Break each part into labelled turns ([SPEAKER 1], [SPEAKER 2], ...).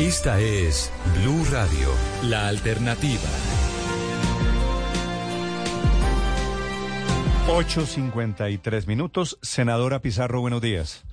[SPEAKER 1] Esta es Blue Radio, la alternativa.
[SPEAKER 2] 8.53 minutos. Senadora Pizarro, buenos días.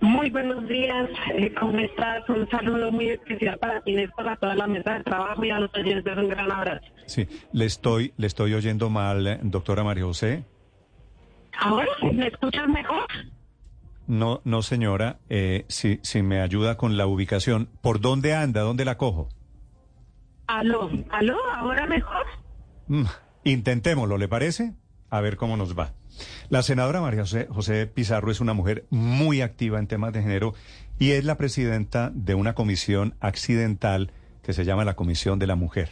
[SPEAKER 3] Muy buenos días, eh, ¿cómo estás? Un saludo muy especial para ti, para toda la mesa de trabajo y a los oyentes un gran abrazo.
[SPEAKER 2] Sí, le estoy, le estoy oyendo mal, eh, doctora María José.
[SPEAKER 3] ¿Ahora me escuchas mejor?
[SPEAKER 2] No, no señora, eh, si, si me ayuda con la ubicación, ¿por dónde anda? ¿Dónde la cojo?
[SPEAKER 3] Aló, aló, ¿ahora mejor?
[SPEAKER 2] Mm, intentémoslo, ¿le parece? A ver cómo nos va. La senadora María José, José, Pizarro es una mujer muy activa en temas de género y es la presidenta de una comisión accidental que se llama la Comisión de la Mujer.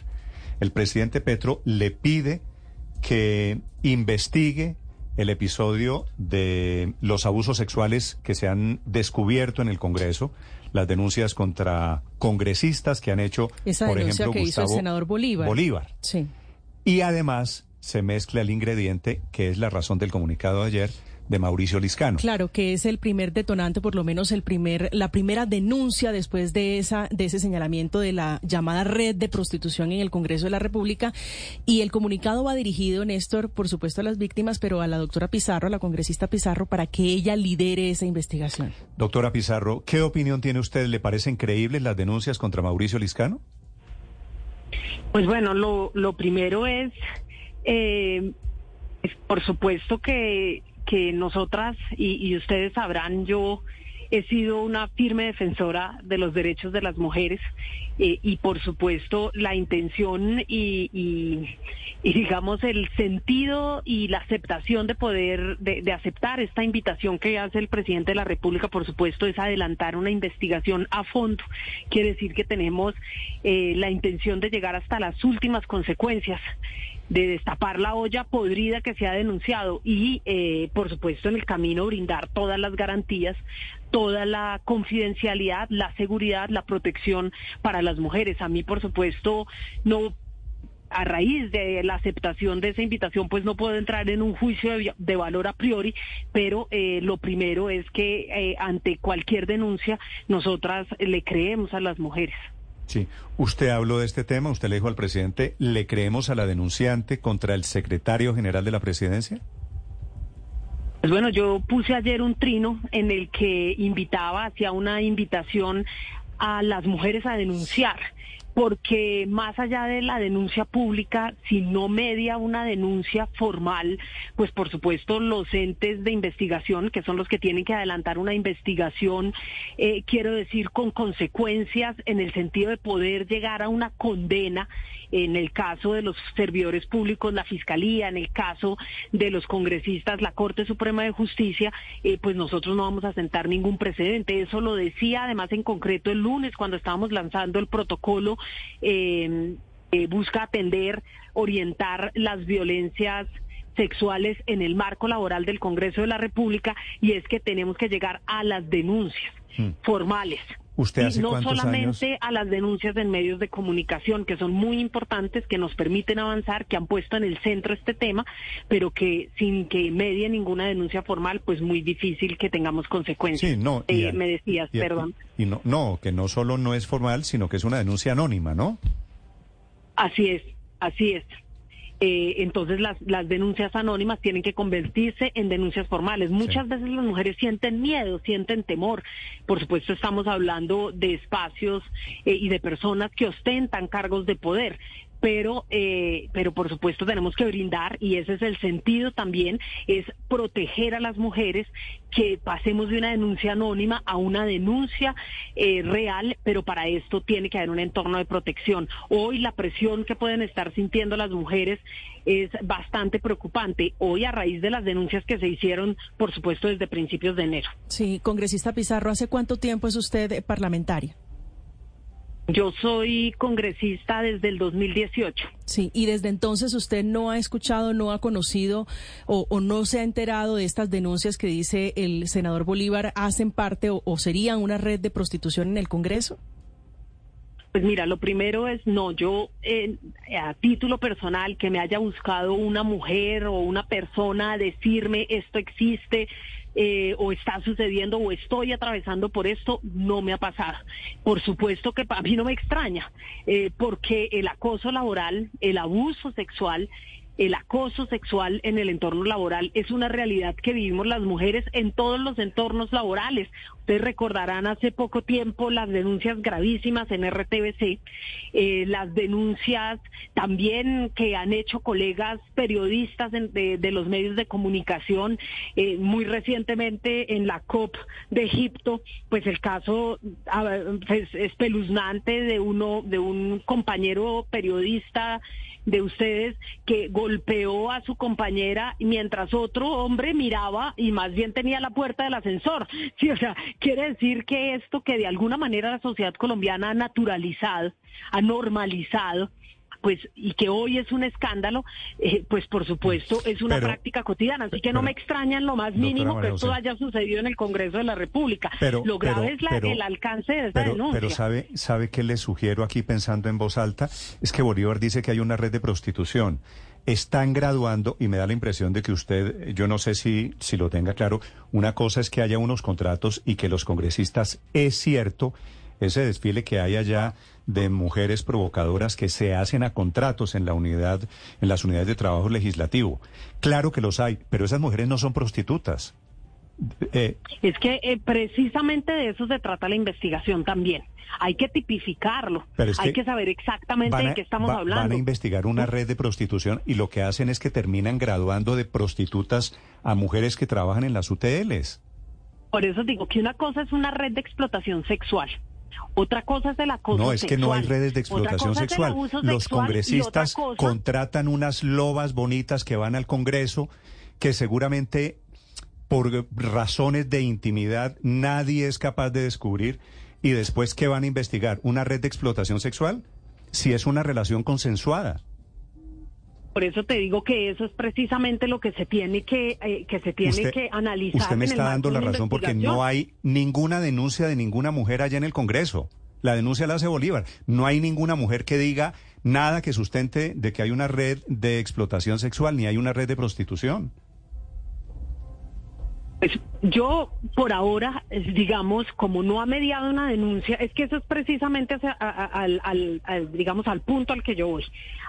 [SPEAKER 2] El presidente Petro le pide que investigue el episodio de los abusos sexuales que se han descubierto en el Congreso, las denuncias contra congresistas que han hecho,
[SPEAKER 4] Esa
[SPEAKER 2] por ejemplo,
[SPEAKER 4] que hizo el senador Bolívar.
[SPEAKER 2] Bolívar.
[SPEAKER 4] Sí.
[SPEAKER 2] Y además se mezcla el ingrediente que es la razón del comunicado de ayer de Mauricio Liscano.
[SPEAKER 4] Claro, que es el primer detonante, por lo menos el primer, la primera denuncia después de esa, de ese señalamiento de la llamada red de prostitución en el Congreso de la República. Y el comunicado va dirigido, Néstor, por supuesto a las víctimas, pero a la doctora Pizarro, a la congresista Pizarro, para que ella lidere esa investigación.
[SPEAKER 2] Doctora Pizarro, ¿qué opinión tiene usted? ¿Le parecen creíbles las denuncias contra Mauricio Liscano?
[SPEAKER 3] Pues bueno, lo, lo primero es, eh, es por supuesto que que nosotras y, y, ustedes sabrán, yo he sido una firme defensora de los derechos de las mujeres eh, y por supuesto la intención y, digamos el sentido y la aceptación de poder de, de, aceptar esta invitación que hace el presidente de la República, por supuesto, es adelantar una investigación a fondo. Quiere decir que tenemos eh, la intención de llegar hasta las últimas consecuencias de destapar la olla podrida que se ha denunciado y, eh, por supuesto, en el camino brindar todas las garantías, toda la confidencialidad, la seguridad, la protección para las mujeres. A mí, por supuesto, no a raíz de la aceptación de esa invitación, pues no puedo entrar en un juicio de, valor a priori, pero eh, lo primero es que eh, ante cualquier denuncia nosotras le creemos a las mujeres.
[SPEAKER 2] Sí, usted habló de este tema, usted le dijo al presidente, ¿le creemos a la denunciante contra el secretario general de la presidencia?
[SPEAKER 3] Pues bueno, yo puse ayer un trino en el que invitaba, hacía una invitación a las mujeres a denunciar porque más allá de la denuncia pública, si no media una denuncia formal, pues por supuesto los entes de investigación, que son los que tienen que adelantar una investigación, eh, quiero decir, con consecuencias en el sentido de poder llegar a una condena, en el caso de los servidores públicos, la Fiscalía, en el caso de los congresistas, la Corte Suprema de Justicia, eh, pues nosotros no vamos a sentar ningún precedente. Eso lo decía además en concreto el lunes cuando estábamos lanzando el protocolo eh, eh, busca atender, orientar las violencias sexuales en el marco laboral del Congreso de la República y es que tenemos que llegar a las denuncias hmm. formales.
[SPEAKER 2] ¿Usted hace
[SPEAKER 3] y no solamente
[SPEAKER 2] años?
[SPEAKER 3] a las denuncias en medios de comunicación, que son muy importantes, que nos permiten avanzar, que han puesto en el centro este tema, pero que sin que medie ninguna denuncia formal, pues muy difícil que tengamos consecuencias.
[SPEAKER 2] Sí, no.
[SPEAKER 3] Eh,
[SPEAKER 2] y,
[SPEAKER 3] me decías,
[SPEAKER 2] y,
[SPEAKER 3] perdón.
[SPEAKER 2] Y no, no, que no solo no es formal, sino que es una denuncia anónima, ¿no?
[SPEAKER 3] Así es, así es. Eh, entonces las, las denuncias anónimas tienen que convertirse en denuncias formales. Muchas
[SPEAKER 2] Sí.
[SPEAKER 3] veces las mujeres sienten miedo, sienten temor. Por supuesto estamos hablando de espacios eh, y de personas que ostentan cargos de poder. Pero, eh, pero por supuesto tenemos que brindar, y ese es el sentido también, es proteger a las mujeres que pasemos de una denuncia anónima a una denuncia eh, real, pero para esto tiene que haber un entorno de protección. Hoy la presión que pueden estar sintiendo las mujeres es bastante preocupante. Hoy a raíz de las denuncias que se hicieron, por supuesto, desde principios de enero.
[SPEAKER 4] Sí, congresista Pizarro, ¿hace cuánto tiempo es usted parlamentaria?
[SPEAKER 3] Yo soy congresista desde el 2018.
[SPEAKER 4] Sí, y desde entonces usted no ha escuchado, no ha conocido o, no se ha enterado de estas denuncias que dice el senador Bolívar hacen parte o, serían una red de prostitución en el Congreso.
[SPEAKER 3] Pues mira, lo primero es, no, yo eh, a título personal, que me haya buscado una mujer o una persona a decirme esto existe, eh, o está sucediendo o estoy atravesando por esto, no me ha pasado. Por supuesto que a mí no me extraña, eh, porque el acoso laboral, el abuso sexual, el acoso sexual en el entorno laboral es una realidad que vivimos las mujeres en todos los entornos laborales. Ustedes recordarán hace poco tiempo las denuncias gravísimas en RTBC, eh, las denuncias también que han hecho colegas periodistas de, los medios de comunicación, eh, muy recientemente en la COP de Egipto, pues el caso pues, espeluznante de uno, de un compañero periodista de ustedes que golpeó a su compañera mientras otro hombre miraba y más bien tenía la puerta del ascensor. Sí, o sea, quiere decir que esto que de alguna manera la sociedad colombiana ha naturalizado, ha normalizado, pues y que hoy es un escándalo, eh, pues por supuesto es una práctica cotidiana. Así que no me extraña en lo más mínimo que esto haya sucedido en el Congreso de la República. lo grave es el alcance de esa denuncia.
[SPEAKER 2] Pero sabe, sabe que le sugiero aquí pensando en voz alta es que Bolívar dice que hay una red de prostitución. Están graduando y me da la impresión de que usted, yo no sé si, si lo tenga claro, una cosa es que haya unos contratos y que los congresistas, es cierto, ese desfile que hay allá de mujeres provocadoras que se hacen a contratos en la unidad, en las unidades de trabajo legislativo. Claro que los hay, pero esas mujeres no son prostitutas.
[SPEAKER 3] Eh, es que eh, precisamente de eso se trata la investigación también. Hay que tipificarlo. hay que, saber exactamente de qué estamos hablando.
[SPEAKER 2] Van a investigar una red de prostitución y lo que hacen es que terminan graduando de prostitutas a mujeres que trabajan en las UTLs.
[SPEAKER 3] Por eso digo que una cosa es una red de explotación sexual otra cosa es el acoso
[SPEAKER 2] No, es que no hay redes de explotación sexual. Los congresistas contratan unas lobas bonitas que van al Congreso que seguramente por razones de intimidad nadie es capaz de descubrir y después ¿qué van a investigar? ¿Una red de explotación sexual? Si es una relación consensuada.
[SPEAKER 3] Por eso te digo que eso es precisamente lo que se tiene que, eh, que se tiene que analizar.
[SPEAKER 2] Usted me está dando la razón porque no hay ninguna denuncia de ninguna mujer allá en el Congreso. La denuncia la hace Bolívar. No hay ninguna mujer que diga nada que sustente de que hay una red de explotación sexual ni hay una red de prostitución.
[SPEAKER 3] Pues yo, por ahora, digamos, como no ha mediado una denuncia, es que eso es precisamente al, digamos, al punto al que yo voy.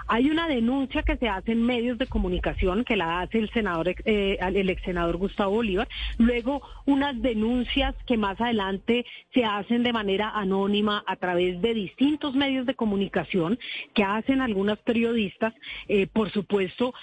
[SPEAKER 3] Hay una denuncia que se hace en medios de comunicación, que la hace el senador, eh, el ex senador Gustavo Bolívar. Luego, unas denuncias que más adelante se hacen de manera anónima a través de distintos medios de comunicación que hacen algunas periodistas. Eh, por supuesto,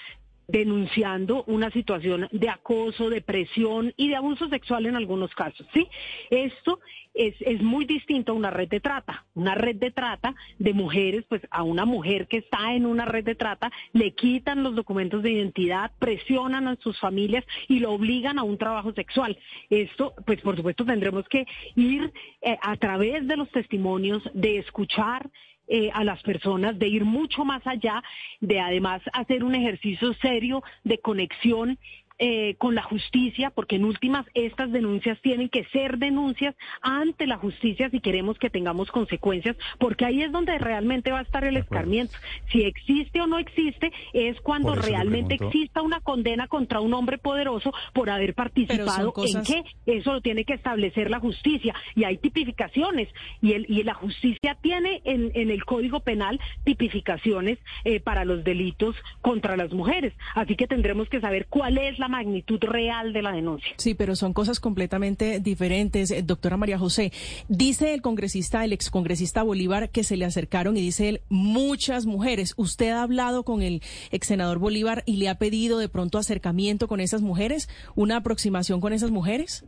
[SPEAKER 3] denunciando una situación de acoso, de presión y de abuso sexual en algunos casos. ¿sí? Esto es, es muy distinto a una red de trata. Una red de trata de mujeres, pues a una mujer que está en una red de trata, le quitan los documentos de identidad, presionan a sus familias y lo obligan a un trabajo sexual. Esto, pues por supuesto, tendremos que ir eh, a través de los testimonios, de escuchar eh, a las personas, de ir mucho más allá, de además hacer un ejercicio serio de conexión eh, con la justicia, porque en últimas estas denuncias tienen que ser denuncias ante la justicia si queremos que tengamos consecuencias, porque ahí es donde realmente va a estar el escarmiento. Si existe o no existe, es cuando realmente exista una condena contra un hombre poderoso por haber participado en qué, eso lo tiene que establecer la justicia. Y hay tipificaciones, y, el, y la justicia tiene en, en el Código Penal tipificaciones eh, para los delitos contra las mujeres. Así que tendremos que saber cuál es la magnitud real de la denuncia.
[SPEAKER 4] Sí, pero son cosas completamente diferentes, eh, doctora María José. Dice el congresista, el excongresista Bolívar, que se le acercaron y dice él, muchas mujeres. ¿Usted ha hablado con el ex senador Bolívar y le ha pedido de pronto acercamiento con esas mujeres, una aproximación con esas mujeres?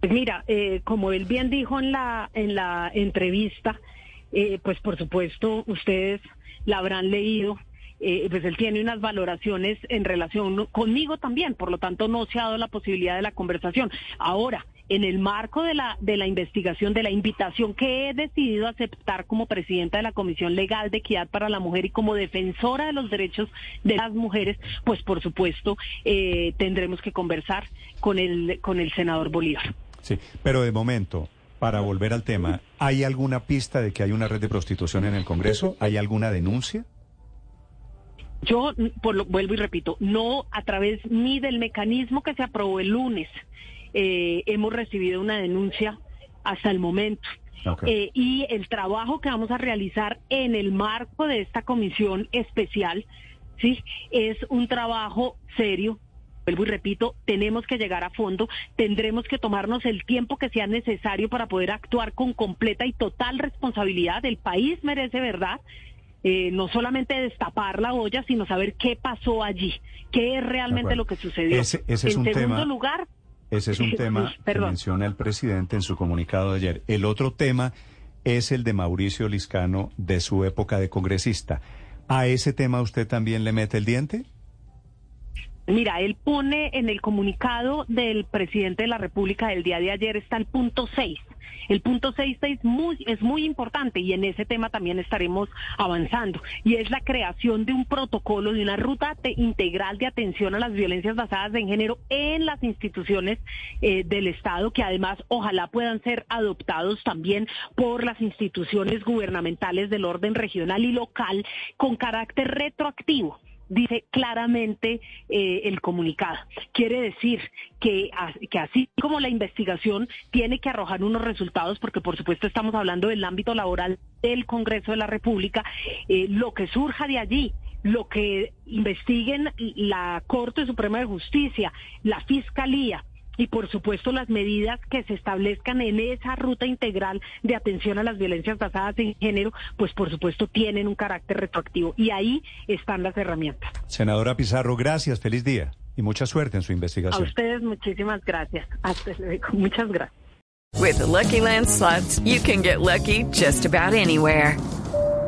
[SPEAKER 3] Pues mira, eh, como él bien dijo en la, en la entrevista, eh, pues por supuesto ustedes la habrán leído. Eh, pues él tiene unas valoraciones en relación conmigo también, por lo tanto no se ha dado la posibilidad de la conversación. Ahora, en el marco de la, de la investigación, de la invitación que he decidido aceptar como presidenta de la Comisión Legal de Equidad para la Mujer y como defensora de los derechos de las mujeres, pues por supuesto eh, tendremos que conversar con el, con el senador Bolívar.
[SPEAKER 2] Sí, pero de momento, para volver al tema, ¿hay alguna pista de que hay una red de prostitución en el Congreso? ¿Hay alguna denuncia?
[SPEAKER 3] Yo por lo, vuelvo y repito, no a través ni del mecanismo que se aprobó el lunes eh, hemos recibido una denuncia hasta el momento. Eh, y el trabajo que vamos a realizar en el marco de esta comisión especial, sí, es un trabajo serio, vuelvo y repito, tenemos que llegar a fondo, tendremos que tomarnos el tiempo que sea necesario para poder actuar con completa y total responsabilidad. El país merece verdad. Eh, no solamente destapar la olla, sino saber qué pasó allí, qué es realmente lo que sucedió.
[SPEAKER 2] Ese, es en segundo lugar, ese es un tema que menciona el presidente en su comunicado de ayer. El otro tema es el de Mauricio Liscano de su época de congresista. ¿A ese tema usted también le mete el diente?
[SPEAKER 3] Mira, él pone en el comunicado del presidente de la República del día de ayer está el punto 6. El punto 6 es muy, es muy importante y en ese tema también estaremos avanzando. Y es la creación de un protocolo, de una ruta integral de atención a las violencias basadas en género en las instituciones eh, del Estado, que además ojalá puedan ser adoptados también por las instituciones gubernamentales del orden regional y local con carácter retroactivo dice claramente eh, el comunicado. Quiere decir que, que así como la investigación tiene que arrojar unos resultados, porque por supuesto estamos hablando del ámbito laboral del Congreso de la República, eh, lo que surja de allí lo que investiguen la Corte Suprema de Justicia, la Fiscalía, y por supuesto las medidas que se establezcan en esa ruta integral de atención a las violencias basadas en género, pues por supuesto tienen un carácter retroactivo y ahí están las herramientas.
[SPEAKER 2] Senadora Pizarro, gracias, feliz día y mucha suerte en su investigación.
[SPEAKER 3] A ustedes muchísimas gracias. Hasta luego. Muchas gracias.
[SPEAKER 5] With Lucky Land slots, you can get lucky just about anywhere.